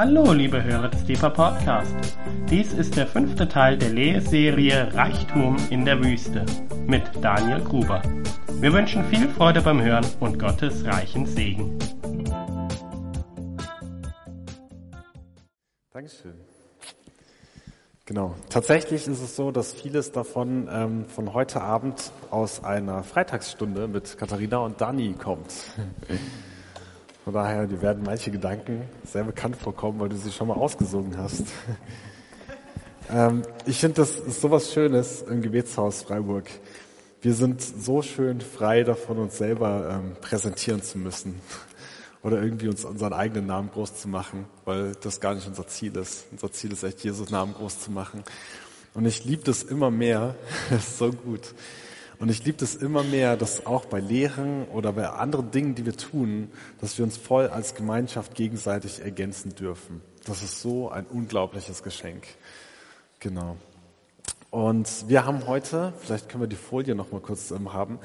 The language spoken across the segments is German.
Hallo, liebe Hörer des Deeper Podcast. Dies ist der fünfte Teil der Lehrserie Reichtum in der Wüste mit Daniel Gruber. Wir wünschen viel Freude beim Hören und Gottes reichen Segen. Dankeschön. Genau. Tatsächlich ist es so, dass vieles davon ähm, von heute Abend aus einer Freitagsstunde mit Katharina und Dani kommt. Von daher, die werden manche Gedanken sehr bekannt vorkommen, weil du sie schon mal ausgesungen hast. ähm, ich finde, das ist sowas Schönes im Gebetshaus Freiburg. Wir sind so schön frei davon, uns selber ähm, präsentieren zu müssen oder irgendwie uns unseren eigenen Namen groß zu machen, weil das gar nicht unser Ziel ist. Unser Ziel ist echt, Jesus Namen groß zu machen. Und ich liebe das immer mehr. das ist so gut. Und ich liebe das immer mehr, dass auch bei Lehren oder bei anderen Dingen, die wir tun, dass wir uns voll als Gemeinschaft gegenseitig ergänzen dürfen. Das ist so ein unglaubliches Geschenk. Genau. Und wir haben heute, vielleicht können wir die Folie noch mal kurz ähm, haben,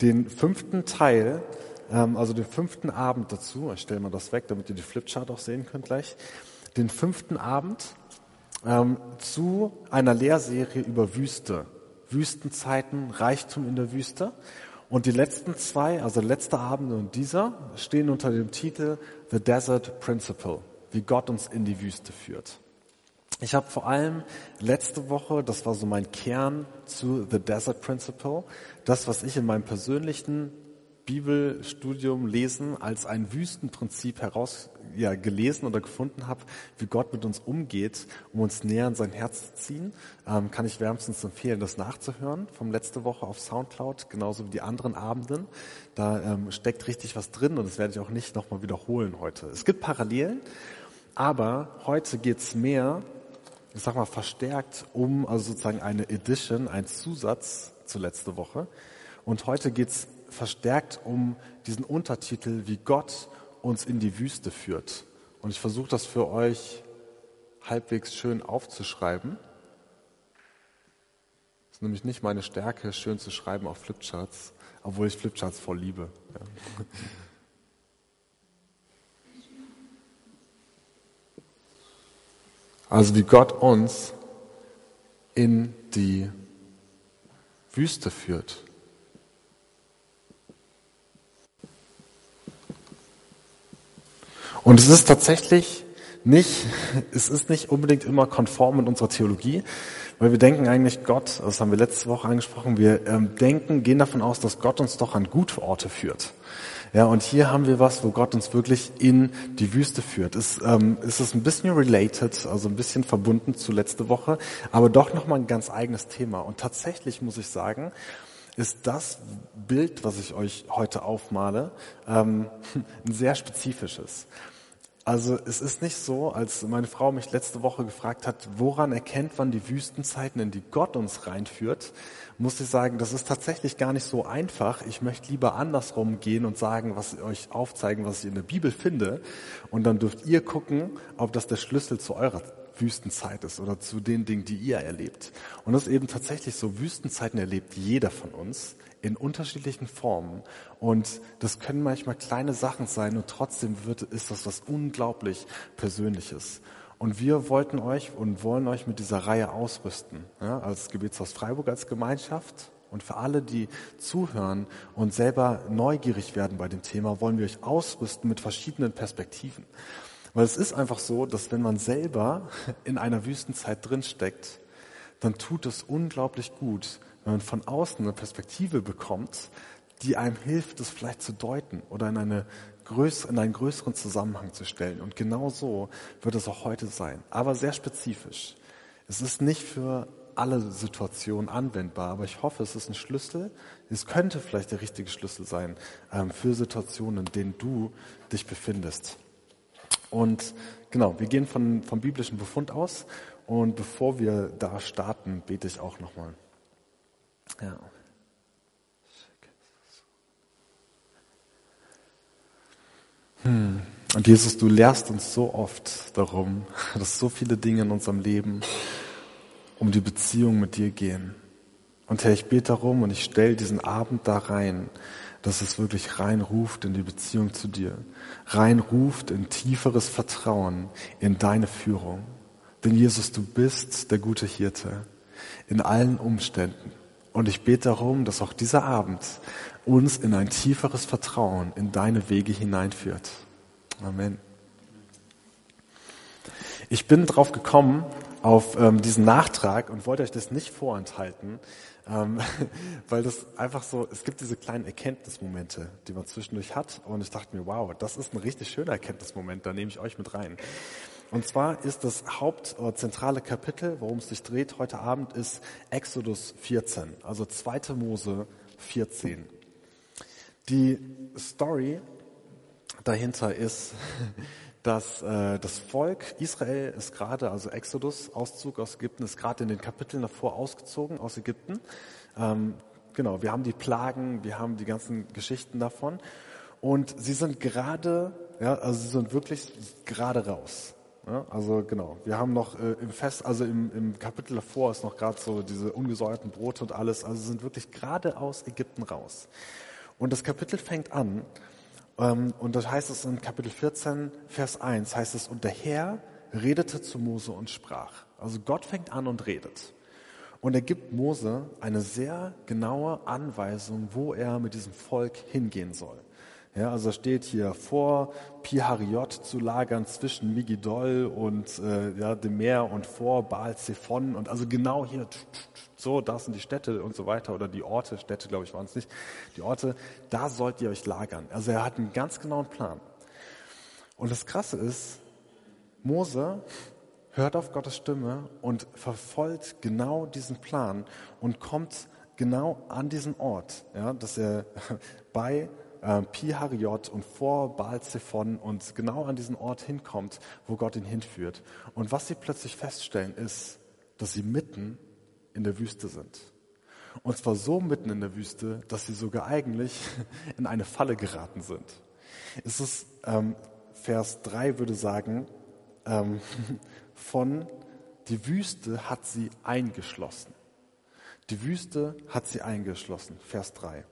den fünften Teil, ähm, also den fünften Abend dazu. Ich stelle mal das weg, damit ihr die Flipchart auch sehen könnt gleich. Den fünften Abend ähm, zu einer Lehrserie über Wüste. Wüstenzeiten, Reichtum in der Wüste. Und die letzten zwei, also letzte Abend und dieser, stehen unter dem Titel The Desert Principle, wie Gott uns in die Wüste führt. Ich habe vor allem letzte Woche, das war so mein Kern zu The Desert Principle, das, was ich in meinem persönlichen Bibelstudium lesen als ein Wüstenprinzip heraus ja, gelesen oder gefunden habe, wie Gott mit uns umgeht, um uns näher an sein Herz zu ziehen, ähm, kann ich wärmstens empfehlen, das nachzuhören vom letzte Woche auf Soundcloud, genauso wie die anderen Abenden. Da ähm, steckt richtig was drin und das werde ich auch nicht nochmal wiederholen heute. Es gibt Parallelen, aber heute geht's mehr, ich sag mal, verstärkt um also sozusagen eine Edition, ein Zusatz zur letzte Woche. Und heute geht's verstärkt um diesen Untertitel, wie Gott uns in die Wüste führt. Und ich versuche das für euch halbwegs schön aufzuschreiben. Das ist nämlich nicht meine Stärke, schön zu schreiben auf Flipcharts, obwohl ich Flipcharts voll liebe. Ja. Also wie Gott uns in die Wüste führt. Und es ist tatsächlich nicht, es ist nicht unbedingt immer konform mit unserer Theologie, weil wir denken eigentlich Gott, das haben wir letzte Woche angesprochen, wir ähm, denken, gehen davon aus, dass Gott uns doch an gute Orte führt. Ja, und hier haben wir was, wo Gott uns wirklich in die Wüste führt. Es, ähm, es ist ein bisschen related, also ein bisschen verbunden zu letzte Woche, aber doch nochmal ein ganz eigenes Thema. Und tatsächlich muss ich sagen, ist das Bild, was ich euch heute aufmale, ähm, ein sehr spezifisches. Also es ist nicht so, als meine Frau mich letzte Woche gefragt hat, woran erkennt man die Wüstenzeiten, in die Gott uns reinführt, muss ich sagen, das ist tatsächlich gar nicht so einfach. Ich möchte lieber andersrum gehen und sagen, was euch aufzeigen, was ich in der Bibel finde. Und dann dürft ihr gucken, ob das der Schlüssel zu eurer Wüstenzeit ist oder zu den Dingen, die ihr erlebt. Und das ist eben tatsächlich so, Wüstenzeiten erlebt jeder von uns in unterschiedlichen Formen. Und das können manchmal kleine Sachen sein und trotzdem wird, ist das was unglaublich Persönliches. Und wir wollten euch und wollen euch mit dieser Reihe ausrüsten, ja, als Gebetshaus Freiburg, als Gemeinschaft. Und für alle, die zuhören und selber neugierig werden bei dem Thema, wollen wir euch ausrüsten mit verschiedenen Perspektiven. Weil es ist einfach so, dass wenn man selber in einer Wüstenzeit drinsteckt, dann tut es unglaublich gut, wenn man von außen eine Perspektive bekommt, die einem hilft, es vielleicht zu deuten oder in, eine größere, in einen größeren Zusammenhang zu stellen. Und genau so wird es auch heute sein, aber sehr spezifisch. Es ist nicht für alle Situationen anwendbar, aber ich hoffe, es ist ein Schlüssel. Es könnte vielleicht der richtige Schlüssel sein ähm, für Situationen, in denen du dich befindest. Und genau, wir gehen von, vom biblischen Befund aus. Und bevor wir da starten, bete ich auch nochmal. Ja. Hm. Und Jesus, du lehrst uns so oft darum, dass so viele Dinge in unserem Leben um die Beziehung mit dir gehen. Und Herr, ich bete darum und ich stelle diesen Abend da rein, dass es wirklich reinruft in die Beziehung zu dir, reinruft in tieferes Vertrauen in deine Führung. Denn Jesus, du bist der gute Hirte in allen Umständen. Und ich bete darum, dass auch dieser Abend uns in ein tieferes Vertrauen in deine Wege hineinführt. Amen. Ich bin drauf gekommen auf ähm, diesen Nachtrag und wollte euch das nicht vorenthalten, ähm, weil das einfach so, es gibt diese kleinen Erkenntnismomente, die man zwischendurch hat und ich dachte mir, wow, das ist ein richtig schöner Erkenntnismoment, da nehme ich euch mit rein. Und zwar ist das hauptzentrale Kapitel, worum es sich dreht heute Abend, ist Exodus 14, also 2. Mose 14. Die Story dahinter ist, dass äh, das Volk Israel ist gerade, also Exodus, Auszug aus Ägypten, ist gerade in den Kapiteln davor ausgezogen aus Ägypten. Ähm, genau, wir haben die Plagen, wir haben die ganzen Geschichten davon. Und sie sind gerade, ja, also sie sind wirklich gerade raus. Ja, also genau, wir haben noch äh, im Fest, also im, im Kapitel davor ist noch gerade so diese ungesäuerten Brote und alles, also sind wirklich gerade aus Ägypten raus. Und das Kapitel fängt an ähm, und das heißt es in Kapitel 14, Vers 1, heißt es, und der Herr redete zu Mose und sprach. Also Gott fängt an und redet. Und er gibt Mose eine sehr genaue Anweisung, wo er mit diesem Volk hingehen soll. Ja, also steht hier vor Pihariot zu lagern zwischen Migidol und äh, ja, dem Meer und vor Baal Zephon und also genau hier so, das sind die Städte und so weiter oder die Orte, Städte glaube ich waren es nicht, die Orte, da sollt ihr euch lagern. Also er hat einen ganz genauen Plan. Und das Krasse ist, Mose hört auf Gottes Stimme und verfolgt genau diesen Plan und kommt genau an diesen Ort, ja, dass er bei äh, Pihariot und vor Baal Zephon und genau an diesen Ort hinkommt, wo Gott ihn hinführt. Und was sie plötzlich feststellen, ist, dass sie mitten in der Wüste sind. Und zwar so mitten in der Wüste, dass sie sogar eigentlich in eine Falle geraten sind. Es ist, ähm, Vers 3 würde sagen, ähm, von die Wüste hat sie eingeschlossen. Die Wüste hat sie eingeschlossen, Vers 3.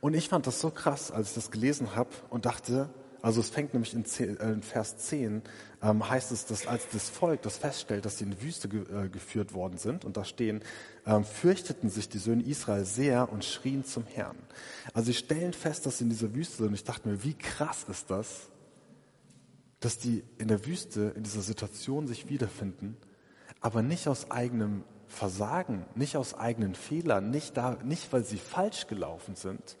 Und ich fand das so krass, als ich das gelesen habe und dachte, also es fängt nämlich in, 10, äh, in Vers 10, ähm, heißt es, dass als das Volk das feststellt, dass sie in die Wüste ge, äh, geführt worden sind, und da stehen, ähm, fürchteten sich die Söhne Israel sehr und schrien zum Herrn. Also sie stellen fest, dass sie in dieser Wüste sind. Und ich dachte mir, wie krass ist das, dass die in der Wüste, in dieser Situation sich wiederfinden, aber nicht aus eigenem Versagen, nicht aus eigenen Fehlern, nicht, da, nicht weil sie falsch gelaufen sind.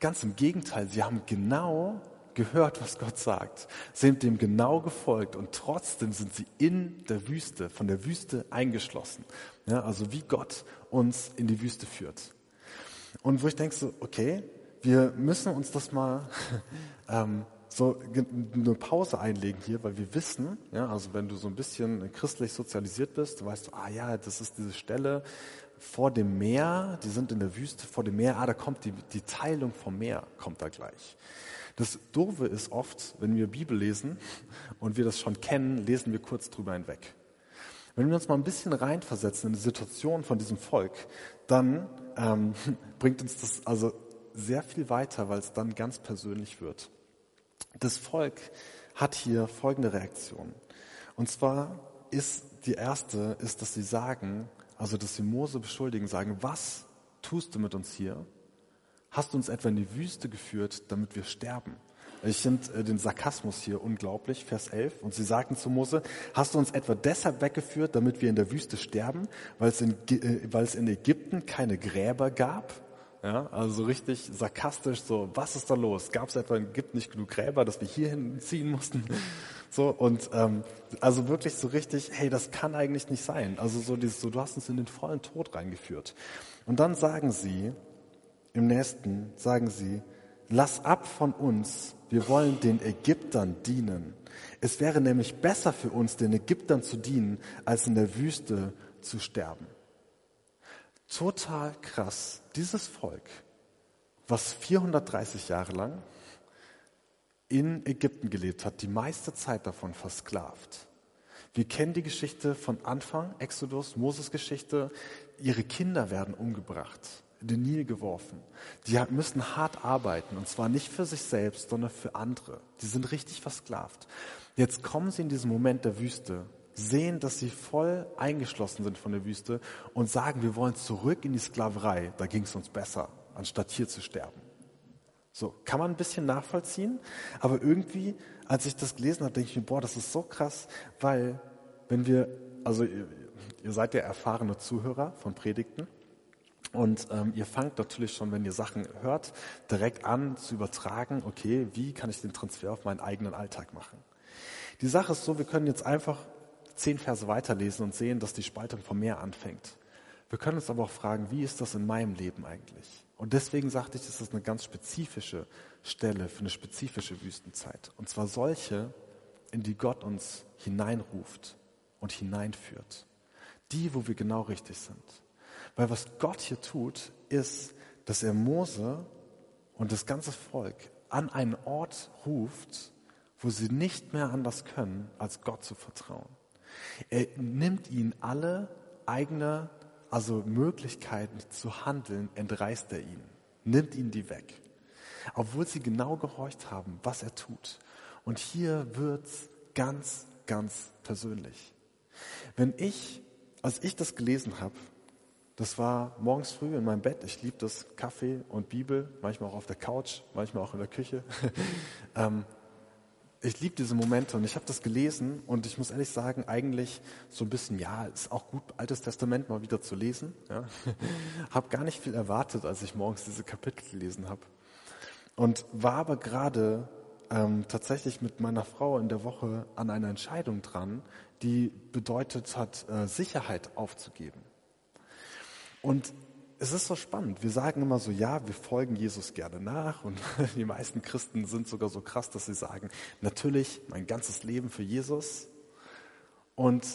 Ganz im Gegenteil, sie haben genau gehört, was Gott sagt, sind dem genau gefolgt und trotzdem sind sie in der Wüste, von der Wüste eingeschlossen. Ja, also wie Gott uns in die Wüste führt. Und wo ich denke so, okay, wir müssen uns das mal ähm, so eine Pause einlegen hier, weil wir wissen, ja, also wenn du so ein bisschen christlich sozialisiert bist, weißt du, ah ja, das ist diese Stelle vor dem Meer, die sind in der Wüste vor dem Meer, ah, da kommt die, die Teilung vom Meer, kommt da gleich. Das Doofe ist oft, wenn wir Bibel lesen und wir das schon kennen, lesen wir kurz drüber hinweg. Wenn wir uns mal ein bisschen reinversetzen in die Situation von diesem Volk, dann ähm, bringt uns das also sehr viel weiter, weil es dann ganz persönlich wird. Das Volk hat hier folgende Reaktion. Und zwar ist die erste, ist, dass sie sagen, also dass sie Mose beschuldigen, sagen, was tust du mit uns hier? Hast du uns etwa in die Wüste geführt, damit wir sterben? Ich finde äh, den Sarkasmus hier unglaublich, Vers 11. Und sie sagten zu Mose, hast du uns etwa deshalb weggeführt, damit wir in der Wüste sterben, weil es in, äh, weil es in Ägypten keine Gräber gab? Ja, also richtig sarkastisch, so, was ist da los? Gab es etwa Ägypten nicht genug Gräber, dass wir hier hinziehen mussten? So, und ähm, also wirklich so richtig, hey, das kann eigentlich nicht sein. Also so dieses, so, du hast uns in den vollen Tod reingeführt. Und dann sagen sie, im nächsten, sagen sie, lass ab von uns, wir wollen den Ägyptern dienen. Es wäre nämlich besser für uns, den Ägyptern zu dienen, als in der Wüste zu sterben. Total krass. Dieses Volk, was 430 Jahre lang in Ägypten gelebt hat, die meiste Zeit davon versklavt. Wir kennen die Geschichte von Anfang, Exodus, Moses Geschichte. Ihre Kinder werden umgebracht. in den Nil geworfen. Die müssen hart arbeiten und zwar nicht für sich selbst, sondern für andere. Die sind richtig versklavt. Jetzt kommen sie in diesen Moment der Wüste, sehen, dass sie voll eingeschlossen sind von der Wüste und sagen, wir wollen zurück in die Sklaverei. Da ging es uns besser, anstatt hier zu sterben. So, kann man ein bisschen nachvollziehen, aber irgendwie, als ich das gelesen habe, denke ich mir, boah, das ist so krass, weil wenn wir, also ihr, ihr seid ja erfahrene Zuhörer von Predigten, und ähm, ihr fangt natürlich schon, wenn ihr Sachen hört, direkt an zu übertragen, okay, wie kann ich den Transfer auf meinen eigenen Alltag machen? Die Sache ist so, wir können jetzt einfach zehn Verse weiterlesen und sehen, dass die Spaltung vom Meer anfängt. Wir können uns aber auch fragen, wie ist das in meinem Leben eigentlich? Und deswegen sagte ich, das ist eine ganz spezifische Stelle für eine spezifische Wüstenzeit. Und zwar solche, in die Gott uns hineinruft und hineinführt. Die, wo wir genau richtig sind. Weil was Gott hier tut, ist, dass er Mose und das ganze Volk an einen Ort ruft, wo sie nicht mehr anders können, als Gott zu vertrauen. Er nimmt ihnen alle eigene, also Möglichkeiten zu handeln, entreißt er ihnen, nimmt ihnen die weg. Obwohl sie genau gehorcht haben, was er tut. Und hier wird's ganz, ganz persönlich. Wenn ich, als ich das gelesen habe, das war morgens früh in meinem Bett. Ich liebe das Kaffee und Bibel, manchmal auch auf der Couch, manchmal auch in der Küche. ähm, ich liebe diese Momente und ich habe das gelesen und ich muss ehrlich sagen, eigentlich so ein bisschen, ja, ist auch gut, Altes Testament mal wieder zu lesen. Ja. habe gar nicht viel erwartet, als ich morgens diese Kapitel gelesen habe. Und war aber gerade ähm, tatsächlich mit meiner Frau in der Woche an einer Entscheidung dran, die bedeutet hat, äh, Sicherheit aufzugeben. Und es ist so spannend. Wir sagen immer so, ja, wir folgen Jesus gerne nach. Und die meisten Christen sind sogar so krass, dass sie sagen, natürlich mein ganzes Leben für Jesus. Und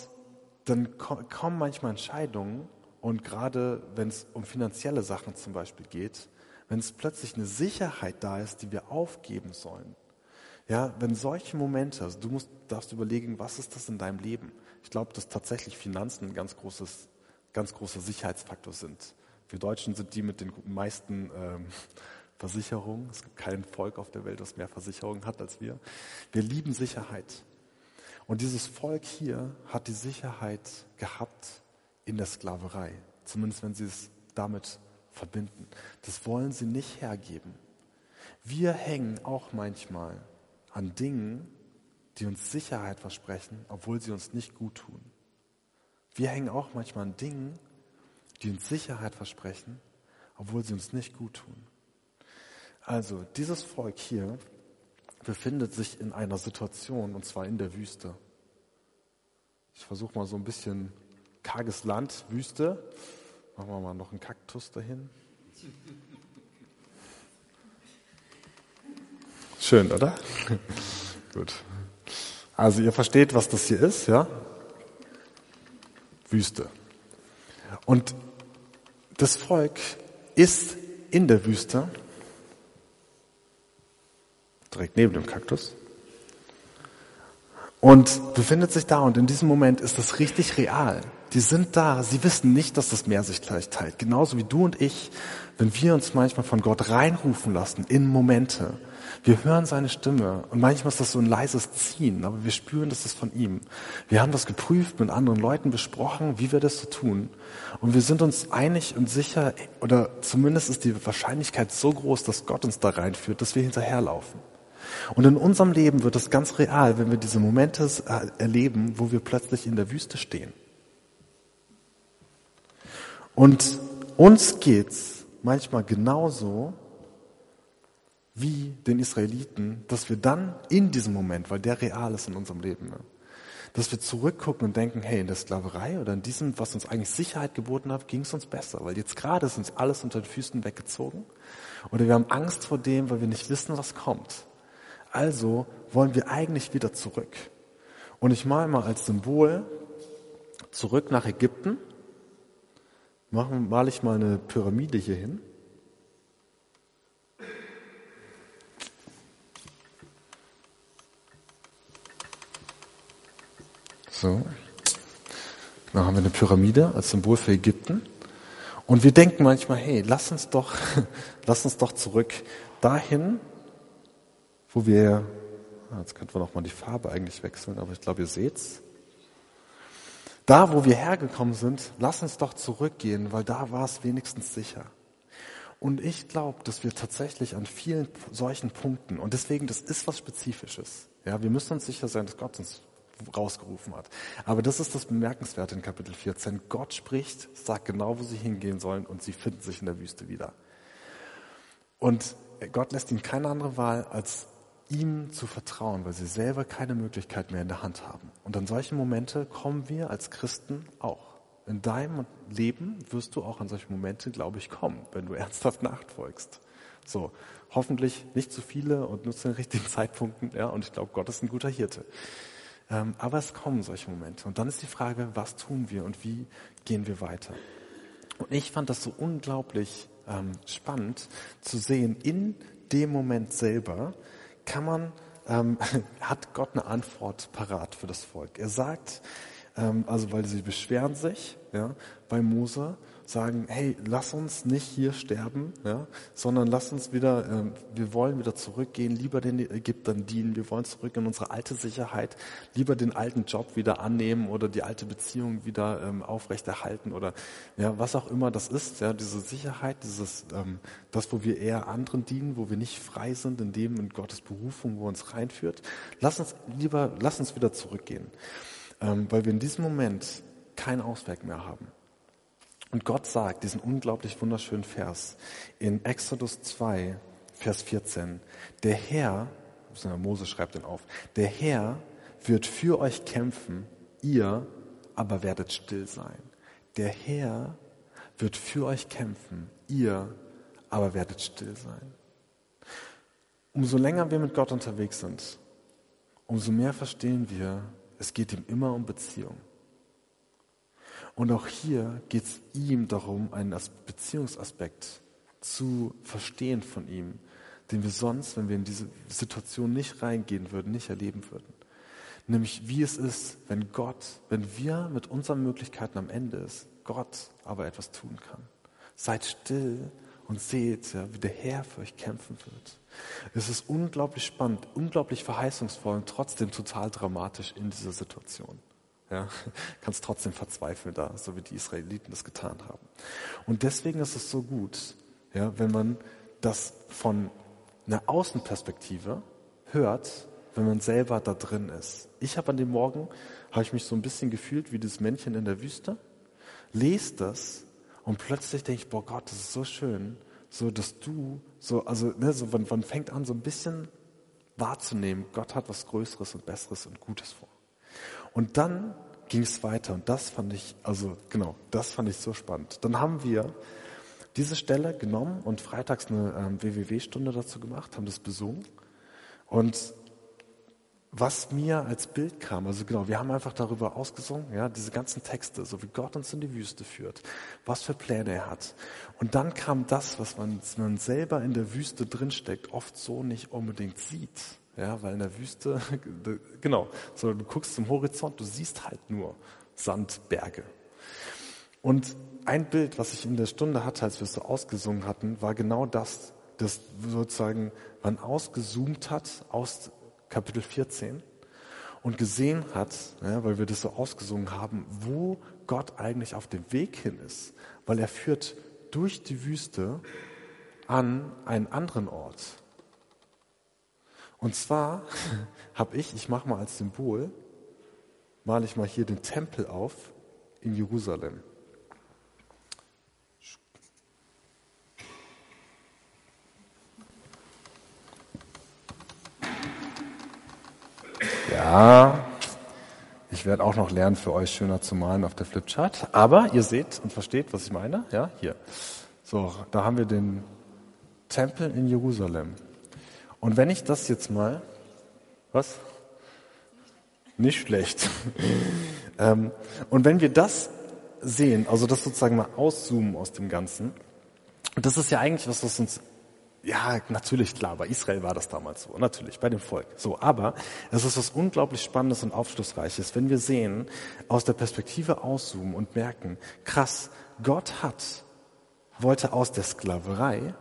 dann kommen manchmal Entscheidungen. Und gerade wenn es um finanzielle Sachen zum Beispiel geht, wenn es plötzlich eine Sicherheit da ist, die wir aufgeben sollen. Ja, wenn solche Momente, also du musst, darfst überlegen, was ist das in deinem Leben? Ich glaube, dass tatsächlich Finanzen ein ganz großes ganz großer Sicherheitsfaktor sind. Wir Deutschen sind die mit den meisten ähm, Versicherungen. Es gibt kein Volk auf der Welt, das mehr Versicherungen hat als wir. Wir lieben Sicherheit. Und dieses Volk hier hat die Sicherheit gehabt in der Sklaverei. Zumindest wenn sie es damit verbinden. Das wollen sie nicht hergeben. Wir hängen auch manchmal an Dingen, die uns Sicherheit versprechen, obwohl sie uns nicht gut tun. Wir hängen auch manchmal an Dingen, die uns Sicherheit versprechen, obwohl sie uns nicht gut tun. Also, dieses Volk hier befindet sich in einer Situation, und zwar in der Wüste. Ich versuche mal so ein bisschen karges Land, Wüste. Machen wir mal noch einen Kaktus dahin. Schön, oder? Gut. Also ihr versteht, was das hier ist, ja? Wüste. Und das Volk ist in der Wüste, direkt neben dem Kaktus, und befindet sich da. Und in diesem Moment ist das richtig real. Die sind da, sie wissen nicht, dass das Meer sich gleich teilt. Genauso wie du und ich, wenn wir uns manchmal von Gott reinrufen lassen in Momente, wir hören seine Stimme und manchmal ist das so ein leises Ziehen, aber wir spüren, das ist von ihm. Wir haben das geprüft, mit anderen Leuten besprochen, wie wir das so tun. Und wir sind uns einig und sicher, oder zumindest ist die Wahrscheinlichkeit so groß, dass Gott uns da reinführt, dass wir hinterherlaufen. Und in unserem Leben wird es ganz real, wenn wir diese Momente erleben, wo wir plötzlich in der Wüste stehen. Und uns geht's manchmal genauso, wie den Israeliten, dass wir dann in diesem Moment, weil der real ist in unserem Leben, ne, dass wir zurückgucken und denken, hey, in der Sklaverei oder in diesem, was uns eigentlich Sicherheit geboten hat, ging es uns besser, weil jetzt gerade ist uns alles unter den Füßen weggezogen oder wir haben Angst vor dem, weil wir nicht wissen, was kommt. Also wollen wir eigentlich wieder zurück. Und ich male mal als Symbol zurück nach Ägypten, male ich mal eine Pyramide hier hin. So. Dann haben wir eine Pyramide als Symbol für Ägypten. Und wir denken manchmal, hey, lass uns doch, lass uns doch zurück dahin, wo wir, ah, jetzt könnten wir noch mal die Farbe eigentlich wechseln, aber ich glaube, ihr seht's. Da, wo wir hergekommen sind, lass uns doch zurückgehen, weil da war es wenigstens sicher. Und ich glaube, dass wir tatsächlich an vielen solchen Punkten, und deswegen, das ist was Spezifisches. Ja, wir müssen uns sicher sein, dass Gott uns rausgerufen hat. Aber das ist das Bemerkenswerte in Kapitel 14. Gott spricht, sagt genau, wo sie hingehen sollen und sie finden sich in der Wüste wieder. Und Gott lässt ihnen keine andere Wahl, als ihm zu vertrauen, weil sie selber keine Möglichkeit mehr in der Hand haben. Und an solche Momente kommen wir als Christen auch. In deinem Leben wirst du auch an solche Momente, glaube ich, kommen, wenn du ernsthaft nachfolgst. So, hoffentlich nicht zu viele und nur zu den richtigen Zeitpunkten, ja, und ich glaube, Gott ist ein guter Hirte. Ähm, aber es kommen solche Momente. Und dann ist die Frage, was tun wir und wie gehen wir weiter? Und ich fand das so unglaublich ähm, spannend zu sehen, in dem Moment selber kann man, ähm, hat Gott eine Antwort parat für das Volk. Er sagt, ähm, also weil sie beschweren sich ja, bei Mose, sagen, hey, lass uns nicht hier sterben, ja, sondern lass uns wieder, ähm, wir wollen wieder zurückgehen, lieber den Ägyptern dienen, wir wollen zurück in unsere alte Sicherheit, lieber den alten Job wieder annehmen oder die alte Beziehung wieder ähm, aufrechterhalten oder ja, was auch immer das ist, ja, diese Sicherheit, dieses, ähm, das, wo wir eher anderen dienen, wo wir nicht frei sind in dem in Gottes Berufung, wo uns reinführt. Lass uns lieber, lass uns wieder zurückgehen, ähm, weil wir in diesem Moment kein Ausweg mehr haben. Und Gott sagt diesen unglaublich wunderschönen Vers in Exodus 2, Vers 14. Der Herr, Mose schreibt den auf, der Herr wird für euch kämpfen, ihr aber werdet still sein. Der Herr wird für euch kämpfen, ihr aber werdet still sein. Umso länger wir mit Gott unterwegs sind, umso mehr verstehen wir, es geht ihm immer um Beziehung. Und auch hier geht es ihm darum, einen Beziehungsaspekt zu verstehen von ihm, den wir sonst, wenn wir in diese Situation nicht reingehen würden, nicht erleben würden. Nämlich wie es ist, wenn Gott, wenn wir mit unseren Möglichkeiten am Ende ist, Gott aber etwas tun kann. Seid still und seht, ja, wie der Herr für euch kämpfen wird. Es ist unglaublich spannend, unglaublich verheißungsvoll und trotzdem total dramatisch in dieser Situation. Ja, kannst trotzdem verzweifeln da, so wie die Israeliten das getan haben. Und deswegen ist es so gut, ja, wenn man das von einer Außenperspektive hört, wenn man selber da drin ist. Ich habe an dem Morgen, habe ich mich so ein bisschen gefühlt wie das Männchen in der Wüste, lese das und plötzlich denke ich, boah Gott, das ist so schön, so dass du, so, also, ne, so, man, man fängt an so ein bisschen wahrzunehmen, Gott hat was Größeres und Besseres und Gutes vor. Und dann ging es weiter und das fand ich, also genau, das fand ich so spannend. Dann haben wir diese Stelle genommen und freitags eine ähm, WWW-Stunde dazu gemacht, haben das besungen. Und was mir als Bild kam, also genau, wir haben einfach darüber ausgesungen, ja, diese ganzen Texte, so wie Gott uns in die Wüste führt, was für Pläne er hat. Und dann kam das, was man, man selber in der Wüste drinsteckt, oft so nicht unbedingt sieht. Ja, weil in der Wüste, genau, so du guckst zum Horizont, du siehst halt nur Sandberge. Und ein Bild, was ich in der Stunde hatte, als wir es so ausgesungen hatten, war genau das, dass sozusagen man ausgezoomt hat aus Kapitel 14 und gesehen hat, ja, weil wir das so ausgesungen haben, wo Gott eigentlich auf dem Weg hin ist, weil er führt durch die Wüste an einen anderen Ort. Und zwar habe ich, ich mache mal als Symbol, male ich mal hier den Tempel auf in Jerusalem. Ja, ich werde auch noch lernen, für euch schöner zu malen auf der Flipchart. Aber ihr seht und versteht, was ich meine. Ja, hier. So, da haben wir den Tempel in Jerusalem. Und wenn ich das jetzt mal, was? Nicht schlecht. ähm, und wenn wir das sehen, also das sozusagen mal auszoomen aus dem Ganzen, das ist ja eigentlich was, was uns, ja, natürlich klar, bei Israel war das damals so, natürlich, bei dem Volk. So, aber es ist was unglaublich Spannendes und Aufschlussreiches, wenn wir sehen, aus der Perspektive auszoomen und merken, krass, Gott hat wollte aus der Sklaverei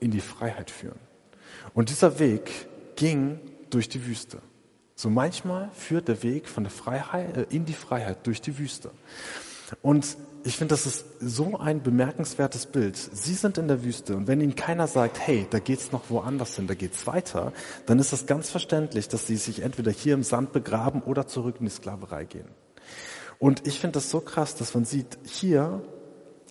in die Freiheit führen. Und dieser Weg ging durch die Wüste. So manchmal führt der Weg von der Freiheit äh, in die Freiheit durch die Wüste. Und ich finde, das ist so ein bemerkenswertes Bild. Sie sind in der Wüste und wenn ihnen keiner sagt, hey, da geht's noch woanders hin, da geht's weiter, dann ist es ganz verständlich, dass sie sich entweder hier im Sand begraben oder zurück in die Sklaverei gehen. Und ich finde das so krass, dass man sieht, hier,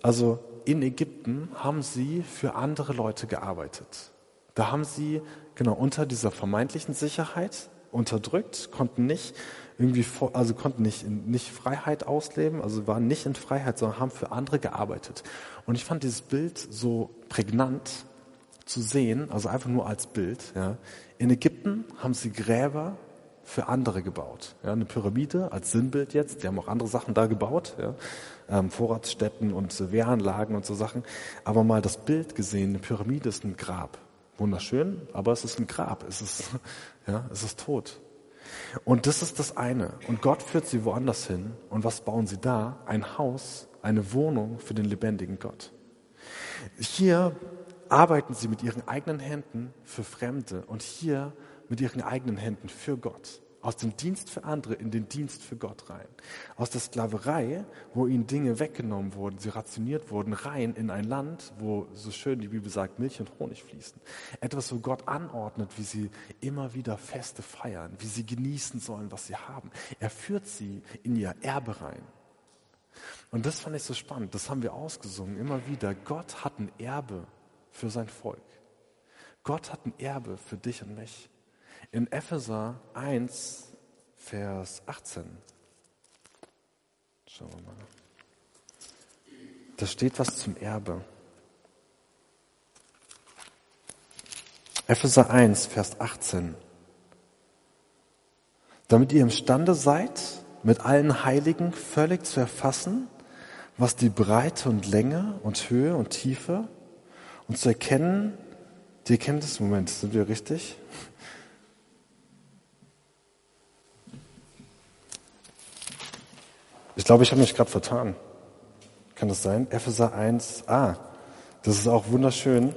also in Ägypten, haben sie für andere Leute gearbeitet. Da haben sie, genau, unter dieser vermeintlichen Sicherheit unterdrückt, konnten nicht irgendwie, also konnten nicht, nicht Freiheit ausleben, also waren nicht in Freiheit, sondern haben für andere gearbeitet. Und ich fand dieses Bild so prägnant zu sehen, also einfach nur als Bild. Ja. In Ägypten haben sie Gräber für andere gebaut. Ja, eine Pyramide als Sinnbild jetzt. Die haben auch andere Sachen da gebaut, ja, ähm, Vorratsstätten und Wehranlagen und so Sachen. Aber mal das Bild gesehen, eine Pyramide ist ein Grab. Wunderschön, aber es ist ein Grab. Es ist, ja, es ist tot. Und das ist das eine. Und Gott führt sie woanders hin. Und was bauen sie da? Ein Haus, eine Wohnung für den lebendigen Gott. Hier arbeiten sie mit ihren eigenen Händen für Fremde und hier mit ihren eigenen Händen für Gott aus dem Dienst für andere in den Dienst für Gott rein. Aus der Sklaverei, wo ihnen Dinge weggenommen wurden, sie rationiert wurden, rein in ein Land, wo, so schön die Bibel sagt, Milch und Honig fließen. Etwas, wo Gott anordnet, wie sie immer wieder Feste feiern, wie sie genießen sollen, was sie haben. Er führt sie in ihr Erbe rein. Und das fand ich so spannend. Das haben wir ausgesungen immer wieder. Gott hat ein Erbe für sein Volk. Gott hat ein Erbe für dich und mich. In Epheser 1, Vers 18. Schauen wir mal. Da steht was zum Erbe. Epheser 1, Vers 18. Damit ihr imstande seid, mit allen Heiligen völlig zu erfassen, was die Breite und Länge und Höhe und Tiefe und zu erkennen, die Erkenntnis, Moment, sind wir richtig? Ich glaube, ich habe mich gerade vertan. Kann das sein? Epheser 1, ah, das ist auch wunderschön,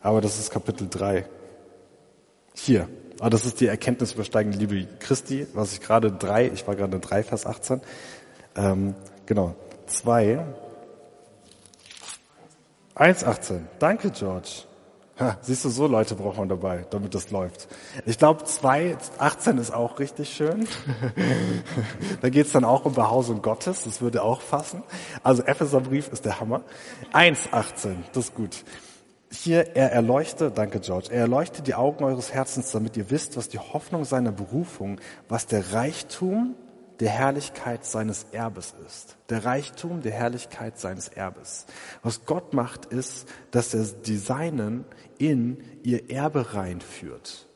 aber das ist Kapitel 3. Hier. Ah, das ist die Erkenntnis übersteigende Liebe Christi, was ich gerade drei, ich war gerade 3, Vers 18. Ähm, genau. 2. 1, 18. Danke, George. Siehst du, so Leute braucht man dabei, damit das läuft. Ich glaube, 2.18 ist auch richtig schön. da geht's dann auch um Behausung Gottes, das würde auch fassen. Also Epheserbrief ist der Hammer. 1.18, das ist gut. Hier, er erleuchte, danke George, er erleuchtet die Augen eures Herzens, damit ihr wisst, was die Hoffnung seiner Berufung, was der Reichtum der Herrlichkeit seines Erbes ist. Der Reichtum der Herrlichkeit seines Erbes. Was Gott macht, ist, dass er die Seinen in ihr Erbe reinführt.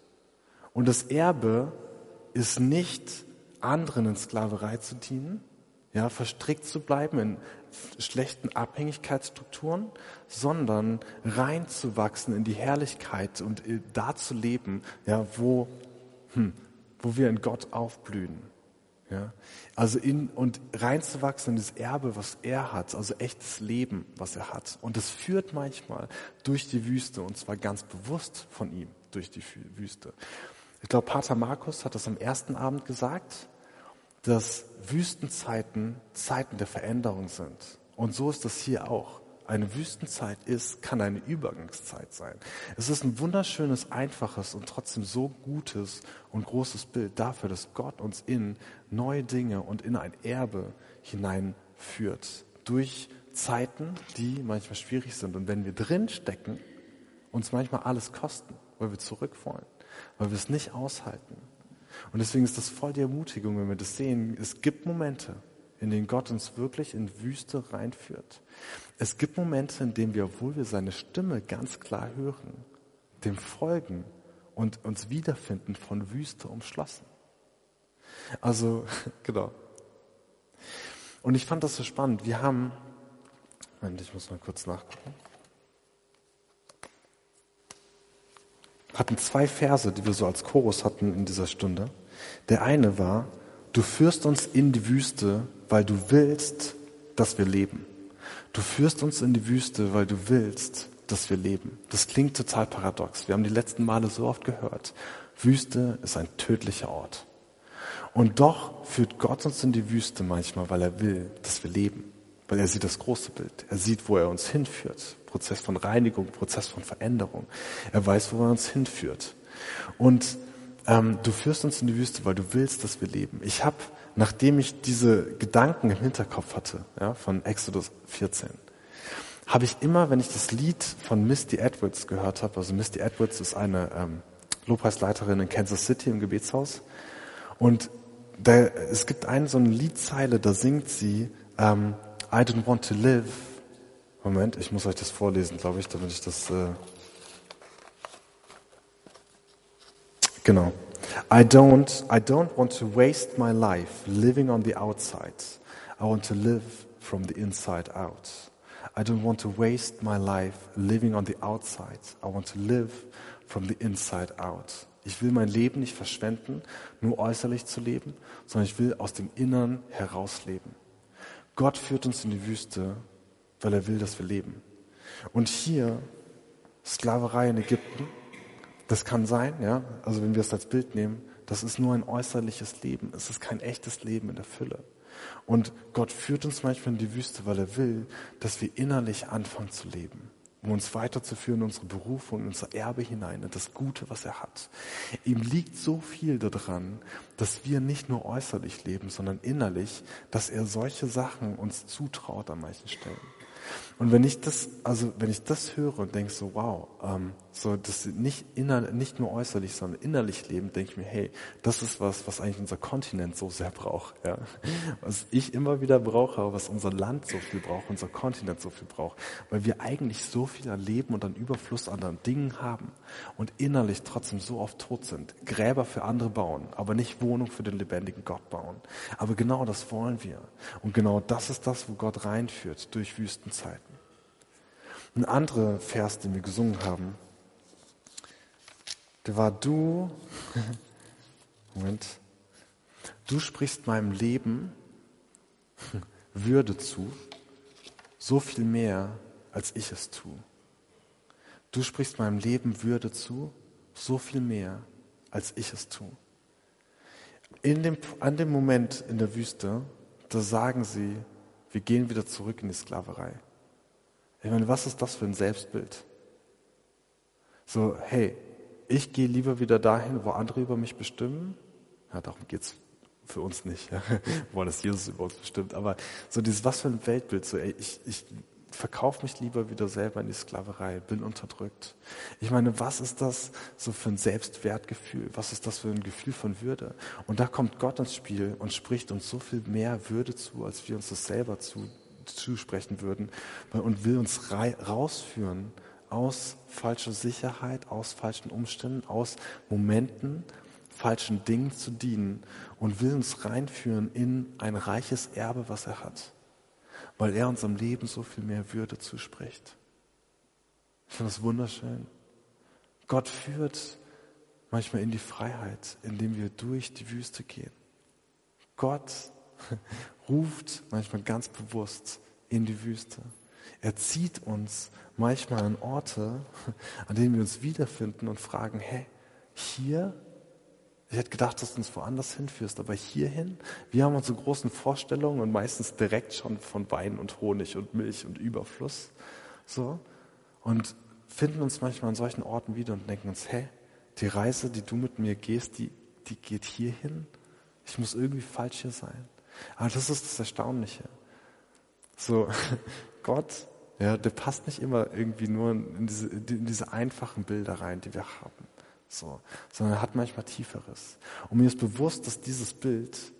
Und das Erbe ist nicht, anderen in Sklaverei zu dienen, ja, verstrickt zu bleiben in schlechten Abhängigkeitsstrukturen, sondern reinzuwachsen in die Herrlichkeit und da zu leben, ja, wo, hm, wo wir in Gott aufblühen. Ja? Also in und reinzuwachsen in das Erbe, was er hat, also echtes Leben, was er hat. Und das führt manchmal durch die Wüste und zwar ganz bewusst von ihm durch die Wüste. Ich glaube, Pater Markus hat das am ersten Abend gesagt, dass Wüstenzeiten Zeiten der Veränderung sind. Und so ist das hier auch eine Wüstenzeit ist, kann eine Übergangszeit sein. Es ist ein wunderschönes, einfaches und trotzdem so gutes und großes Bild dafür, dass Gott uns in neue Dinge und in ein Erbe hineinführt. Durch Zeiten, die manchmal schwierig sind. Und wenn wir drin stecken, uns manchmal alles kosten, weil wir zurück wollen, weil wir es nicht aushalten. Und deswegen ist das voll die Ermutigung, wenn wir das sehen. Es gibt Momente, in denen Gott uns wirklich in Wüste reinführt. Es gibt Momente, in denen wir, obwohl wir seine Stimme ganz klar hören, dem folgen und uns wiederfinden von Wüste umschlossen. Also, genau. Und ich fand das so spannend. Wir haben, Moment, ich muss mal kurz nachgucken. Hatten zwei Verse, die wir so als Chorus hatten in dieser Stunde. Der eine war, du führst uns in die Wüste, weil du willst, dass wir leben. Du führst uns in die Wüste, weil du willst, dass wir leben. Das klingt total paradox. Wir haben die letzten Male so oft gehört. Wüste ist ein tödlicher Ort. Und doch führt Gott uns in die Wüste manchmal, weil er will, dass wir leben. Weil er sieht das große Bild. Er sieht, wo er uns hinführt. Prozess von Reinigung, Prozess von Veränderung. Er weiß, wo er uns hinführt. Und ähm, du führst uns in die Wüste, weil du willst, dass wir leben. Ich habe, nachdem ich diese Gedanken im Hinterkopf hatte, ja, von Exodus 14, habe ich immer, wenn ich das Lied von Misty Edwards gehört habe, also Misty Edwards ist eine ähm, Lobpreisleiterin in Kansas City im Gebetshaus, und da, es gibt eine so eine Liedzeile, da singt sie ähm, I don't want to live. Moment, ich muss euch das vorlesen, glaube ich, damit ich das äh, Genau. I don't, I don't want to waste my life living on the outside. I want to live from the inside out. I don't want to waste my life living on the outside. I want to live from the inside out. Ich will mein Leben nicht verschwenden, nur äußerlich zu leben, sondern ich will aus dem Innern heraus leben. Gott führt uns in die Wüste, weil er will, dass wir leben. Und hier, Sklaverei in Ägypten, das kann sein, ja. Also wenn wir es als Bild nehmen, das ist nur ein äußerliches Leben. Es ist kein echtes Leben in der Fülle. Und Gott führt uns manchmal in die Wüste, weil er will, dass wir innerlich anfangen zu leben, um uns weiterzuführen in unsere Berufung, unser Erbe hinein, in das Gute, was er hat. Ihm liegt so viel daran, dass wir nicht nur äußerlich leben, sondern innerlich, dass er solche Sachen uns zutraut an manchen Stellen. Und wenn ich das, also wenn ich das höre und denke so, wow, ähm, so das nicht inner, nicht nur äußerlich, sondern innerlich leben, denke ich mir, hey, das ist was, was eigentlich unser Kontinent so sehr braucht, ja. Was ich immer wieder brauche, was unser Land so viel braucht, unser Kontinent so viel braucht, weil wir eigentlich so viel an Leben und an Überfluss an Dingen haben und innerlich trotzdem so oft tot sind. Gräber für andere bauen, aber nicht Wohnung für den lebendigen Gott bauen. Aber genau das wollen wir. Und genau das ist das, wo Gott reinführt durch Wüstenzeiten. Ein anderer Vers, den wir gesungen haben, der war du, Moment, du sprichst meinem Leben Würde zu, so viel mehr, als ich es tue. Du sprichst meinem Leben Würde zu, so viel mehr, als ich es tue. In dem, an dem Moment in der Wüste, da sagen sie, wir gehen wieder zurück in die Sklaverei. Ich meine, was ist das für ein Selbstbild? So, hey, ich gehe lieber wieder dahin, wo andere über mich bestimmen. Ja, darum geht's für uns nicht. Ja. Wollen, dass Jesus über uns bestimmt. Aber so dieses, was für ein Weltbild. So, ey, ich, ich verkaufe mich lieber wieder selber in die Sklaverei, bin unterdrückt. Ich meine, was ist das so für ein Selbstwertgefühl? Was ist das für ein Gefühl von Würde? Und da kommt Gott ins Spiel und spricht uns so viel mehr Würde zu, als wir uns das selber zu, zusprechen würden und will uns rausführen aus falscher Sicherheit, aus falschen Umständen, aus Momenten, falschen Dingen zu dienen und will uns reinführen in ein reiches Erbe, was er hat, weil er unserem Leben so viel mehr Würde zuspricht. Ich finde das wunderschön. Gott führt manchmal in die Freiheit, indem wir durch die Wüste gehen. Gott ruft manchmal ganz bewusst in die Wüste. Er zieht uns manchmal an Orte, an denen wir uns wiederfinden und fragen, hey, hier? Ich hätte gedacht, dass du uns woanders hinführst, aber hierhin? Wir haben unsere großen Vorstellungen und meistens direkt schon von Wein und Honig und Milch und Überfluss. So. Und finden uns manchmal an solchen Orten wieder und denken uns, hey, die Reise, die du mit mir gehst, die, die geht hierhin. Ich muss irgendwie falsch hier sein. Aber das ist das Erstaunliche. So, Gott ja, der passt nicht immer irgendwie nur in diese, in diese einfachen Bilder rein, die wir haben. So, sondern er hat manchmal Tieferes. Und mir ist bewusst, dass dieses Bild,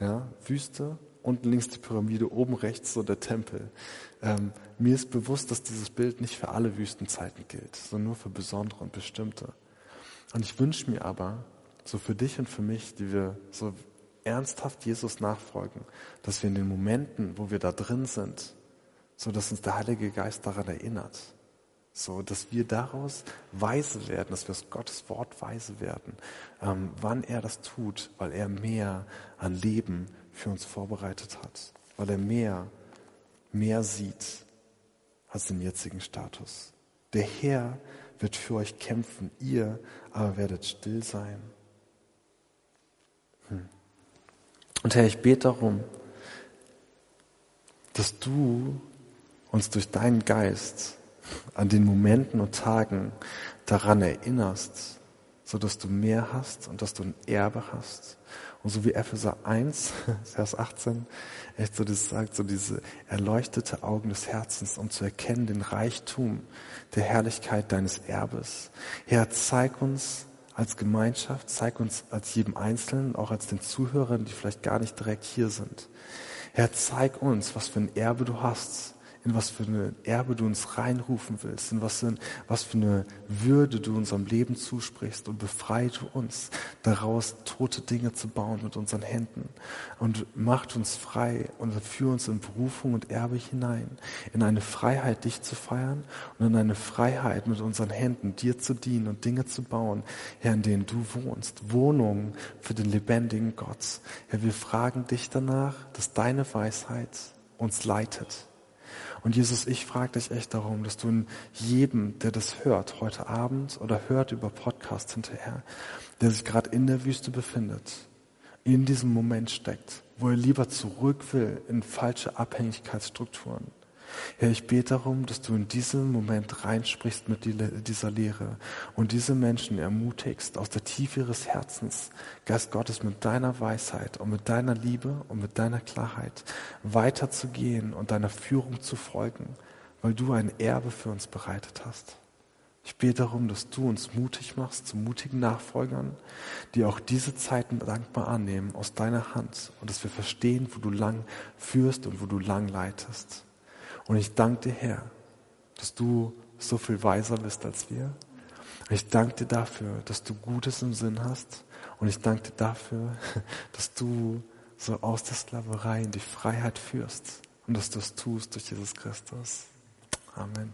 ja, Wüste, unten links die Pyramide, oben rechts so der Tempel. Ähm, mir ist bewusst, dass dieses Bild nicht für alle Wüstenzeiten gilt, sondern nur für besondere und bestimmte. Und ich wünsche mir aber, so für dich und für mich, die wir so ernsthaft Jesus nachfolgen, dass wir in den Momenten, wo wir da drin sind, so dass uns der Heilige Geist daran erinnert. So, dass wir daraus weise werden, dass wir aus Gottes Wort weise werden, ähm, wann er das tut, weil er mehr an Leben für uns vorbereitet hat, weil er mehr mehr sieht als den jetzigen Status. Der Herr wird für euch kämpfen, ihr aber werdet still sein. Hm. Und Herr, ich bete darum, dass du uns durch deinen Geist an den Momenten und Tagen daran erinnerst, so dass du mehr hast und dass du ein Erbe hast. Und so wie Epheser 1, Vers 18, echt so das sagt, so diese erleuchtete Augen des Herzens, um zu erkennen den Reichtum der Herrlichkeit deines Erbes. Herr, zeig uns als Gemeinschaft, zeig uns als jedem Einzelnen, auch als den Zuhörern, die vielleicht gar nicht direkt hier sind. Herr, zeig uns, was für ein Erbe du hast in was für eine Erbe du uns reinrufen willst, in was, in, was für eine Würde du unserem Leben zusprichst und befreie du uns daraus, tote Dinge zu bauen mit unseren Händen. Und macht uns frei und führ uns in Berufung und Erbe hinein, in eine Freiheit, dich zu feiern und in eine Freiheit mit unseren Händen, dir zu dienen und Dinge zu bauen, Herr, in denen du wohnst, Wohnungen für den lebendigen Gott. Herr, wir fragen dich danach, dass deine Weisheit uns leitet und Jesus, ich frage dich echt darum, dass du in jedem, der das hört, heute Abend oder hört über Podcast hinterher, der sich gerade in der Wüste befindet, in diesem Moment steckt, wo er lieber zurück will in falsche Abhängigkeitsstrukturen, Herr, ich bete darum, dass du in diesem Moment reinsprichst mit dieser Lehre und diese Menschen ermutigst, aus der Tiefe ihres Herzens, Geist Gottes, mit deiner Weisheit und mit deiner Liebe und mit deiner Klarheit weiterzugehen und deiner Führung zu folgen, weil du ein Erbe für uns bereitet hast. Ich bete darum, dass du uns mutig machst zu mutigen Nachfolgern, die auch diese Zeiten dankbar annehmen aus deiner Hand und dass wir verstehen, wo du lang führst und wo du lang leitest. Und ich danke dir, Herr, dass du so viel weiser bist als wir. Ich danke dir dafür, dass du Gutes im Sinn hast. Und ich danke dir dafür, dass du so aus der Sklaverei in die Freiheit führst. Und dass du es tust durch Jesus Christus. Amen.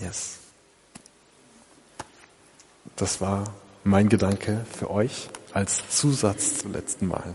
Yes. Das war mein Gedanke für euch als Zusatz zum letzten Mal.